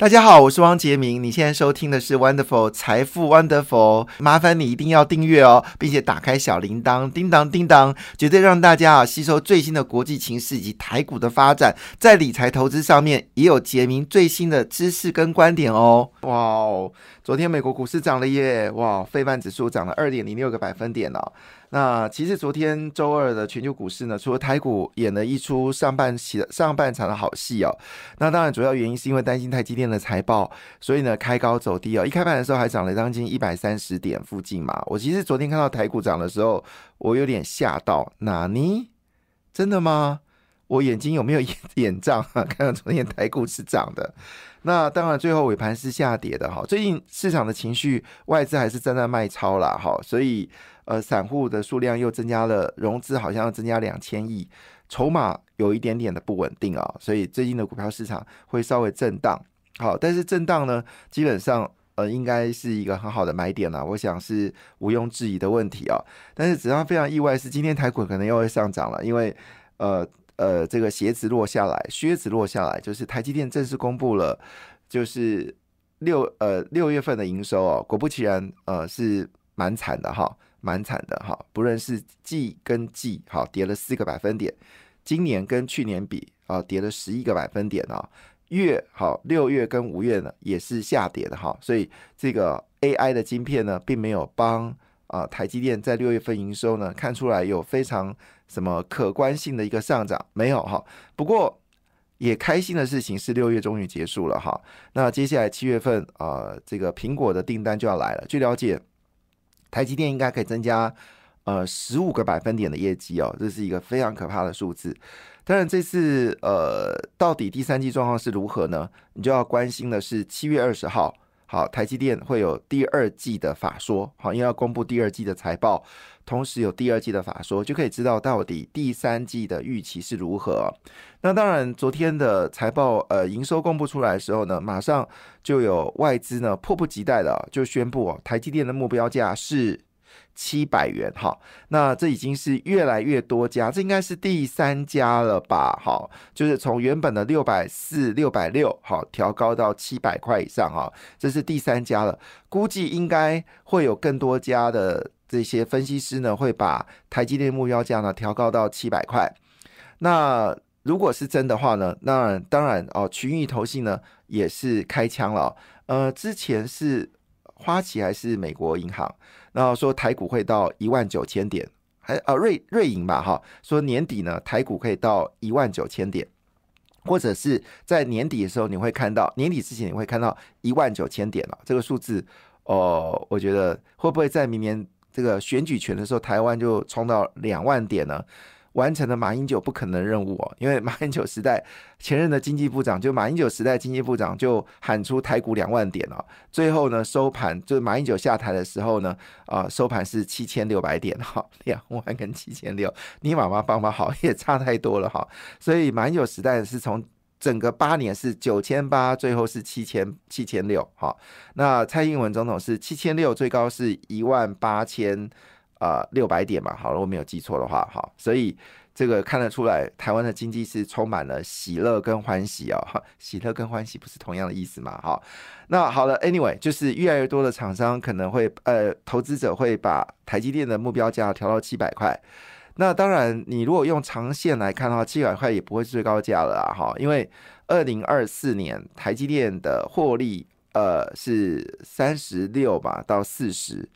大家好，我是汪杰明。你现在收听的是 Wonderful 财富 Wonderful，麻烦你一定要订阅哦，并且打开小铃铛，叮当叮当，绝对让大家啊吸收最新的国际情势以及台股的发展，在理财投资上面也有杰明最新的知识跟观点哦。哇哦，昨天美国股市涨了耶！哇，费曼指数涨了二点零六个百分点哦。那其实昨天周二的全球股市呢，除了台股演了一出上半期的上半场的好戏哦，那当然主要原因是因为担心台积电的财报，所以呢开高走低哦。一开盘的时候还涨了将近一百三十点附近嘛。我其实昨天看到台股涨的时候，我有点吓到，哪尼？真的吗？我眼睛有没有 眼眼障啊？看到昨天台股是涨的，那当然最后尾盘是下跌的哈。最近市场的情绪，外资还是正在卖超啦哈，所以。呃，散户的数量又增加了，融资好像要增加两千亿，筹码有一点点的不稳定啊，所以最近的股票市场会稍微震荡。好，但是震荡呢，基本上呃应该是一个很好的买点了，我想是毋庸置疑的问题啊。但是只要非常意外是今天台股可能又会上涨了，因为呃呃这个鞋子落下来，靴子落下来，就是台积电正式公布了，就是六呃六月份的营收哦，果不其然呃是蛮惨的哈。蛮惨的哈，不论是季跟季，好跌了四个百分点，今年跟去年比啊跌了十一个百分点啊，月好六月跟五月呢也是下跌的哈，所以这个 AI 的晶片呢并没有帮啊台积电在六月份营收呢看出来有非常什么可观性的一个上涨，没有哈。不过也开心的事情是六月终于结束了哈，那接下来七月份啊这个苹果的订单就要来了，据了解。台积电应该可以增加呃十五个百分点的业绩哦，这是一个非常可怕的数字。当然，这次呃到底第三季状况是如何呢？你就要关心的是七月二十号，好，台积电会有第二季的法说，好，因为要公布第二季的财报，同时有第二季的法说，就可以知道到底第三季的预期是如何。那当然，昨天的财报呃营收公布出来的时候呢，马上就有外资呢迫不及待的就宣布哦，台积电的目标价是。七百元，哈，那这已经是越来越多家，这应该是第三家了吧，哈，就是从原本的六百四、六百六，好，调高到七百块以上，哈，这是第三家了，估计应该会有更多家的这些分析师呢，会把台积电目标价呢调高到七百块。那如果是真的话呢，那当然哦，群益投信呢也是开枪了，呃，之前是花旗还是美国银行？然后说台股会到一万九千点，还啊瑞瑞银吧哈，说年底呢台股可以到一万九千点，或者是在年底的时候你会看到年底之前你会看到一万九千点了，这个数字哦，我觉得会不会在明年这个选举权的时候台湾就冲到两万点呢？完成了马英九不可能任务哦，因为马英九时代前任的经济部长就马英九时代经济部长就喊出台股两万点哦，最后呢收盘就是马英九下台的时候呢，啊收盘是七千六百点哈，两万跟七千六，你妈妈帮忙好也差太多了哈，所以马英九时代是从整个八年是九千八，最后是七千七千六哈，那蔡英文总统是七千六，最高是一万八千。啊，六百点嘛，好如果没有记错的话，好，所以这个看得出来，台湾的经济是充满了喜乐跟欢喜哦，喜乐跟欢喜不是同样的意思嘛，好，那好了，anyway，就是越来越多的厂商可能会，呃，投资者会把台积电的目标价调到七百块，那当然，你如果用长线来看的话，七百块也不会是最高价了，哈，因为二零二四年台积电的获利，呃，是三十六吧到四十。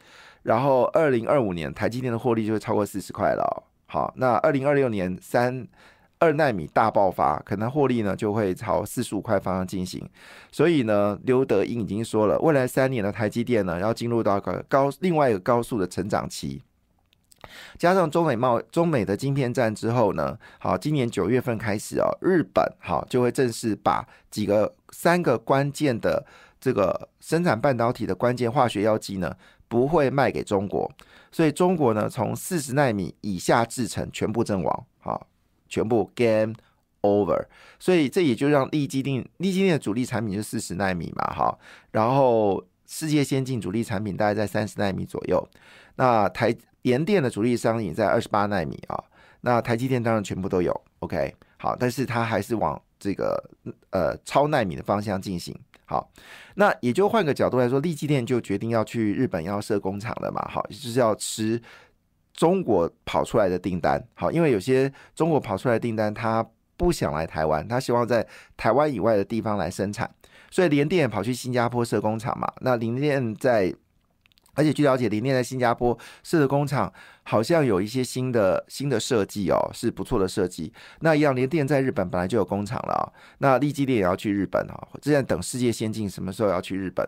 然后，二零二五年台积电的获利就会超过四十块了。好，那二零二六年三二纳米大爆发，可能获利呢就会朝四十五块方向进行。所以呢，刘德英已经说了，未来三年的台积电呢要进入到个高另外一个高速的成长期。加上中美贸中美的晶片战之后呢，好，今年九月份开始哦，日本好就会正式把几个三个关键的这个生产半导体的关键化学药剂呢。不会卖给中国，所以中国呢，从四十纳米以下制成全部阵亡，好，全部 game over。所以这也就让立基电立基电的主力产品是四十纳米嘛，哈，然后世界先进主力产品大概在三十纳米左右。那台联电的主力商品在二十八纳米啊，那台积电当然全部都有，OK，好，但是它还是往这个呃超纳米的方向进行。好，那也就换个角度来说，利基店就决定要去日本要设工厂了嘛。好，就是要吃中国跑出来的订单。好，因为有些中国跑出来的订单，他不想来台湾，他希望在台湾以外的地方来生产，所以联电跑去新加坡设工厂嘛。那联电在。而且据了解，联电在新加坡设的工厂好像有一些新的新的设计哦，是不错的设计。那一样，联电在日本本来就有工厂了啊。那立基电也要去日本啊，正在等世界先进什么时候要去日本。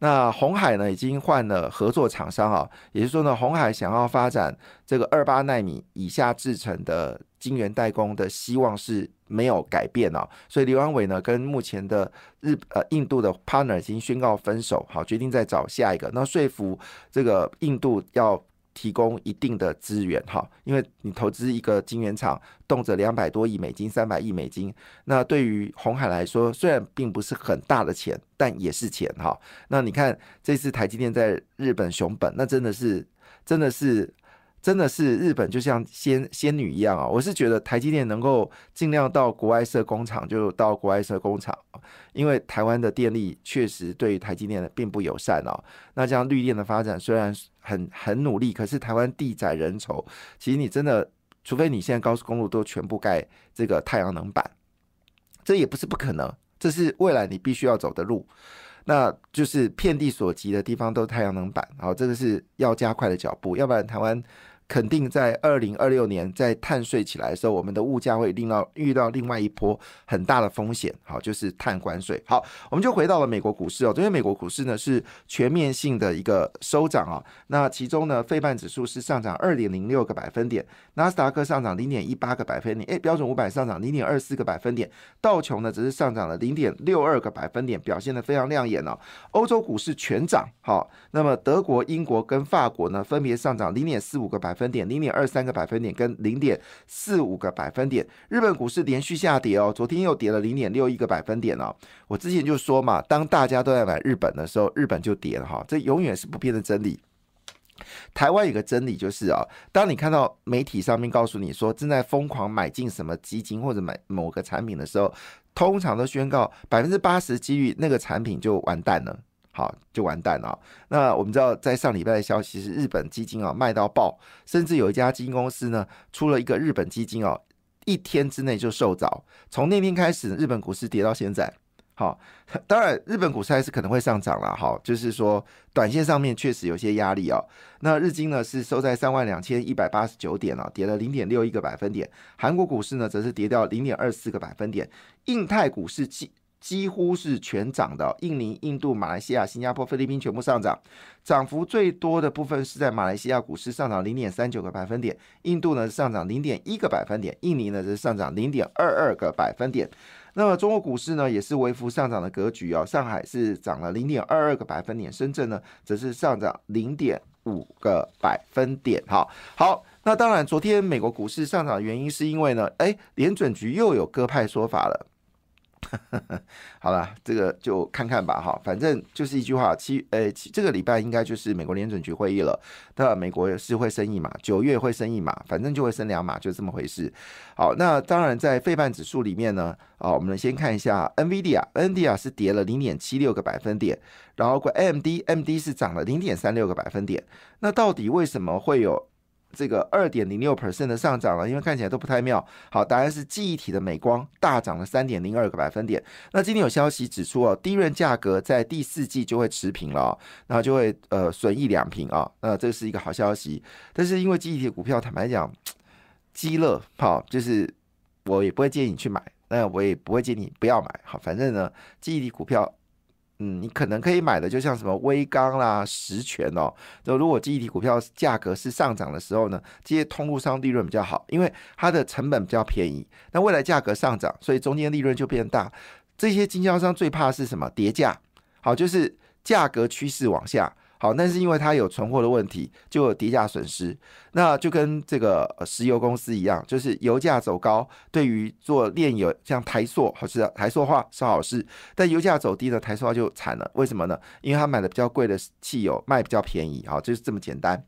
那红海呢，已经换了合作厂商啊，也就是说呢，红海想要发展这个二八纳米以下制成的晶圆代工的希望是没有改变哦。所以刘安伟呢，跟目前的日呃印度的 partner 已经宣告分手，好，决定再找下一个。那说服这个印度要。提供一定的资源哈，因为你投资一个晶圆厂，动辄两百多亿美金、三百亿美金，那对于红海来说，虽然并不是很大的钱，但也是钱哈。那你看这次台积电在日本熊本，那真的是，真的是。真的是日本就像仙仙女一样啊！我是觉得台积电能够尽量到国外设工厂，就到国外设工厂，因为台湾的电力确实对于台积电并不友善哦。那这样绿电的发展虽然很很努力，可是台湾地窄人稠，其实你真的除非你现在高速公路都全部盖这个太阳能板，这也不是不可能，这是未来你必须要走的路。那就是遍地所及的地方都太阳能板，好，这个是要加快的脚步，要不然台湾。肯定在二零二六年在碳税起来的时候，我们的物价会令到遇到另外一波很大的风险，好，就是碳关税。好，我们就回到了美国股市哦，因为美国股市呢是全面性的一个收涨啊。那其中呢，费半指数是上涨二点零六个百分点，纳斯达克上涨零点一八个百分点，诶，标准五百上涨零点二四个百分点，道琼呢只是上涨了零点六二个百分点，表现的非常亮眼哦。欧洲股市全涨，好，那么德国、英国跟法国呢分别上涨零点四五个百。分点零点二三个百分点跟零点四五个百分点，日本股市连续下跌哦，昨天又跌了零点六一个百分点哦。我之前就说嘛，当大家都在买日本的时候，日本就跌了哈，这永远是不变的真理。台湾有个真理就是啊，当你看到媒体上面告诉你说正在疯狂买进什么基金或者买某个产品的时候，通常都宣告百分之八十几率那个产品就完蛋了。好，就完蛋了。那我们知道，在上礼拜的消息是，日本基金啊卖到爆，甚至有一家基金公司呢出了一个日本基金哦，一天之内就受早。从那天开始，日本股市跌到现在。好，当然日本股市还是可能会上涨了。好，就是说短线上面确实有些压力哦。那日经呢是收在三万两千一百八十九点了，跌了零点六一个百分点。韩国股市呢则是跌掉零点二四个百分点。印太股市几。几乎是全涨的，印尼、印度、马来西亚、新加坡、菲律宾全部上涨，涨幅最多的部分是在马来西亚股市上涨零点三九个百分点，印度呢上涨零点一个百分点，印尼呢则是上涨零点二二个百分点。那么中国股市呢也是微幅上涨的格局哦，上海是涨了零点二二个百分点，深圳呢则是上涨零点五个百分点。好，好，那当然昨天美国股市上涨的原因是因为呢，哎，联准局又有鸽派说法了。好了，这个就看看吧，哈，反正就是一句话，七呃，这个礼拜应该就是美国联准局会议了。那美国是会升一码，九月会升一码，反正就会升两码，就这么回事。好，那当然在费半指数里面呢，啊，我们先看一下 NVIDIA，NVIDIA 是跌了零点七六个百分点，然后 AMD，AMD 是涨了零点三六个百分点。那到底为什么会有？这个二点零六 percent 的上涨了，因为看起来都不太妙。好，答案是记忆体的美光大涨了三点零二个百分点。那今天有消息指出哦，低润价格在第四季就会持平了，然后就会呃损益两平啊。那这是一个好消息。但是因为记忆体股票，坦白讲，积乐好，就是我也不会建议你去买，那我也不会建议你不要买。好，反正呢，记忆体股票。嗯，你可能可以买的，就像什么微钢啦、实权哦。就如果记忆体股票价格是上涨的时候呢，这些通路商利润比较好，因为它的成本比较便宜。那未来价格上涨，所以中间利润就变大。这些经销商最怕是什么？叠价。好，就是价格趋势往下。好，但是因为它有存货的问题，就有低价损失。那就跟这个石油公司一样，就是油价走高，对于做炼油像台塑，好是台塑化是好事，但油价走低呢，台塑化就惨了。为什么呢？因为他买的比较贵的汽油卖比较便宜，好，就是这么简单。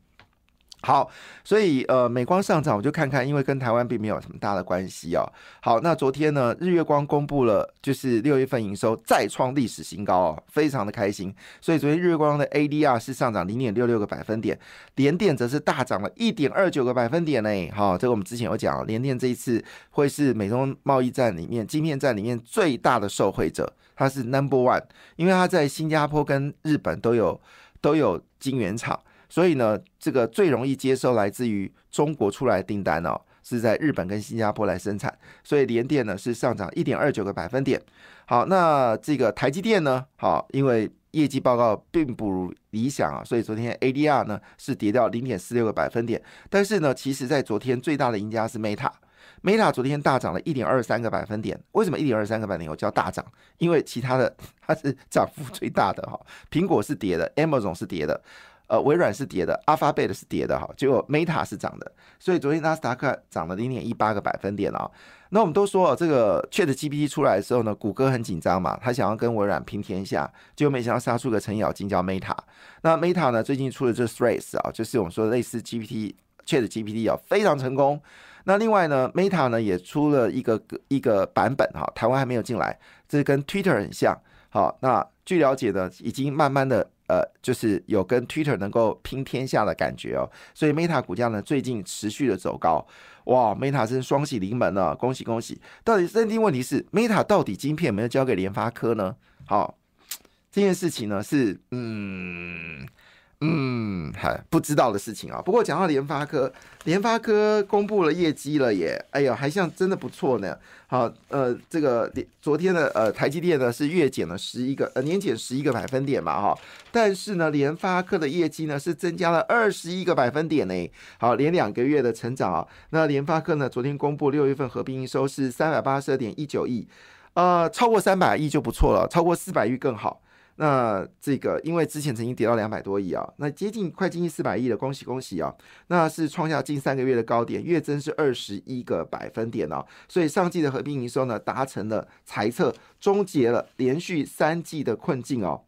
好，所以呃，美光上涨，我就看看，因为跟台湾并没有什么大的关系哦。好，那昨天呢，日月光公布了，就是六月份营收再创历史新高哦，非常的开心。所以昨天日月光的 ADR 是上涨零点六六个百分点，联电则是大涨了一点二九个百分点呢。好，这个我们之前有讲，联电这一次会是美中贸易战里面晶片战里面最大的受惠者，它是 Number One，因为它在新加坡跟日本都有都有晶圆厂。所以呢，这个最容易接受来自于中国出来的订单哦，是在日本跟新加坡来生产。所以联电呢是上涨一点二九个百分点。好，那这个台积电呢，好，因为业绩报告并不如理想啊，所以昨天 ADR 呢是跌掉零点四六个百分点。但是呢，其实在昨天最大的赢家是 Meta，Meta 昨天大涨了一点二三个百分点。为什么一点二三个百分点我叫大涨？因为其他的它是涨幅最大的哈，苹果是跌的，Amazon 是跌的。呃，微软是跌的，Alphabet 是跌的哈，结果 Meta 是涨的，所以昨天纳斯达克涨了零点一八个百分点啊。那我们都说这个 Chat GPT 出来的时候呢，谷歌很紧张嘛，他想要跟微软拼天下，结果没想到杀出个程咬金叫 Meta。那 Meta 呢，最近出了这 Threads 啊，就是我们说类似 GPT Chat GPT 啊，非常成功。那另外呢，Meta 呢也出了一个一个版本哈，台湾还没有进来，这跟 Twitter 很像。好，那据了解呢，已经慢慢的。呃，就是有跟 Twitter 能够拼天下的感觉哦，所以 Meta 股价呢最近持续的走高，哇，Meta 真双喜临门了，恭喜恭喜！到底认定问题是 Meta 到底晶片没有交给联发科呢？好，这件事情呢是嗯。嗯，还不知道的事情啊。不过讲到联发科，联发科公布了业绩了耶，哎呀，还像真的不错呢。好，呃，这个昨天的呃台积电呢是月减了十一个，呃年减十一个百分点嘛哈。但是呢，联发科的业绩呢是增加了二十一个百分点呢。好，连两个月的成长啊。那联发科呢昨天公布六月份合并营收是三百八十二点一九亿，呃，超过三百亿就不错了，超过四百亿更好。那这个，因为之前曾经跌到两百多亿啊，那接近快接近四百亿了，恭喜恭喜啊！那是创下近三个月的高点，月增是二十一个百分点哦，所以上季的合并营收呢，达成了财测，终结了连续三季的困境哦。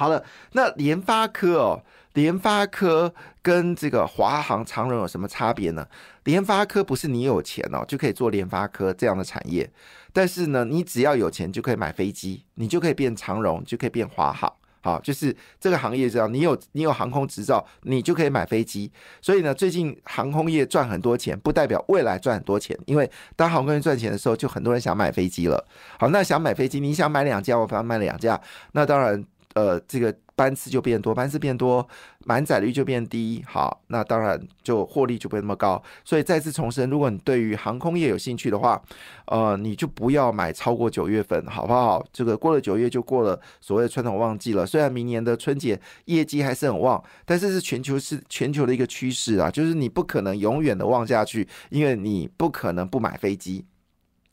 好了，那联发科哦，联发科跟这个华航、长荣有什么差别呢？联发科不是你有钱哦就可以做联发科这样的产业，但是呢，你只要有钱就可以买飞机，你就可以变长荣，就可以变华航。好，就是这个行业这样，你有你有航空执照，你就可以买飞机。所以呢，最近航空业赚很多钱，不代表未来赚很多钱，因为当航空业赚钱的时候，就很多人想买飞机了。好，那想买飞机，你想买两架，我帮他买两架，那当然。呃，这个班次就变多，班次变多，满载率就变低，好，那当然就获利就不会那么高。所以再次重申，如果你对于航空业有兴趣的话，呃，你就不要买超过九月份，好不好？这个过了九月就过了所谓的传统旺季了。虽然明年的春节业绩还是很旺，但是是全球是全球的一个趋势啊，就是你不可能永远的旺下去，因为你不可能不买飞机。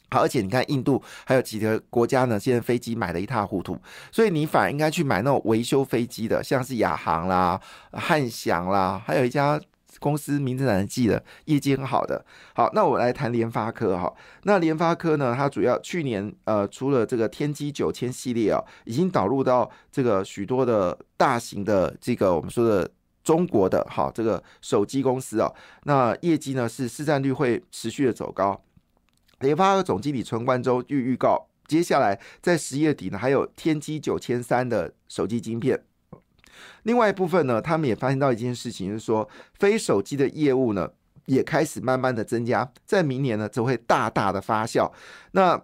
好，而且你看，印度还有几个国家呢，现在飞机买的一塌糊涂，所以你反而应该去买那种维修飞机的，像是亚航啦、汉翔啦，还有一家公司名字难记的，业绩很好的。好，那我来谈联发科哈。那联发科呢，它主要去年呃，除了这个天玑九千系列啊，已经导入到这个许多的大型的这个我们说的中国的哈这个手机公司啊，那业绩呢是市占率会持续的走高。联发科总经理陈冠洲预预告，接下来在十月底呢，还有天玑九千三的手机晶片。另外一部分呢，他们也发现到一件事情，就是说非手机的业务呢，也开始慢慢的增加，在明年呢，则会大大的发酵。那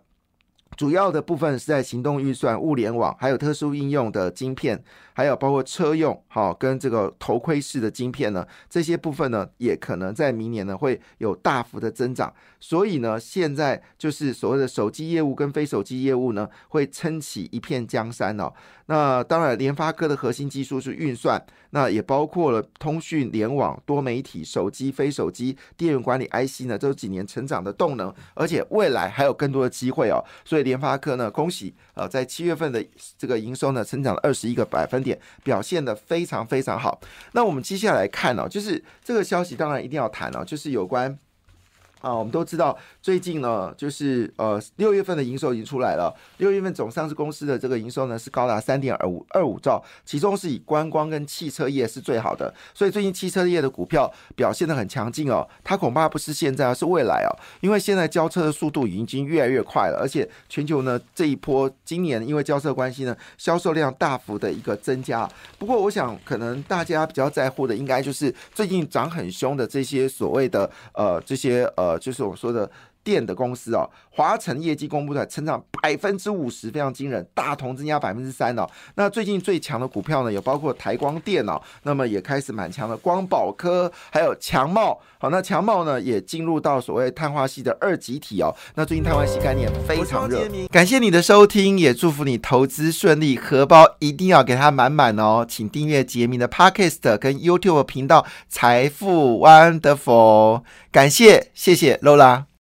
主要的部分是在行动预算、物联网，还有特殊应用的晶片，还有包括车用，好跟这个头盔式的晶片呢，这些部分呢，也可能在明年呢会有大幅的增长。所以呢，现在就是所谓的手机业务跟非手机业务呢，会撑起一片江山哦。那当然，联发科的核心技术是运算，那也包括了通讯、联网、多媒体、手机、非手机、电源管理 IC 呢，这几年成长的动能，而且未来还有更多的机会哦。所以。联发科呢，恭喜呃，在七月份的这个营收呢，成长了二十一个百分点，表现的非常非常好。那我们接下来看呢，就是这个消息，当然一定要谈哦，就是有关啊，我们都知道最近呢，就是呃六月份的营收已经出来了。六月份总上市公司的这个营收呢是高达三点二五二五兆，其中是以观光跟汽车业是最好的。所以最近汽车业的股票表现的很强劲哦。它恐怕不是现在，而是未来哦。因为现在交车的速度已经越来越快了，而且全球呢这一波今年因为交车关系呢，销售量大幅的一个增加。不过我想可能大家比较在乎的，应该就是最近涨很凶的这些所谓的呃这些呃。就是我说的。电的公司哦，华晨业绩公布出来，成长百分之五十，非常惊人。大同增加百分之三哦。那最近最强的股票呢，有包括台光电哦，那么也开始蛮强的。光宝科还有强茂，好，那强茂呢也进入到所谓碳化系的二级体哦。那最近碳化系概念非常热。感谢你的收听，也祝福你投资顺利，荷包一定要给它满满哦。请订阅杰明的 Podcast 跟 YouTube 频道财富 Wonderful。感谢，谢谢 Lola。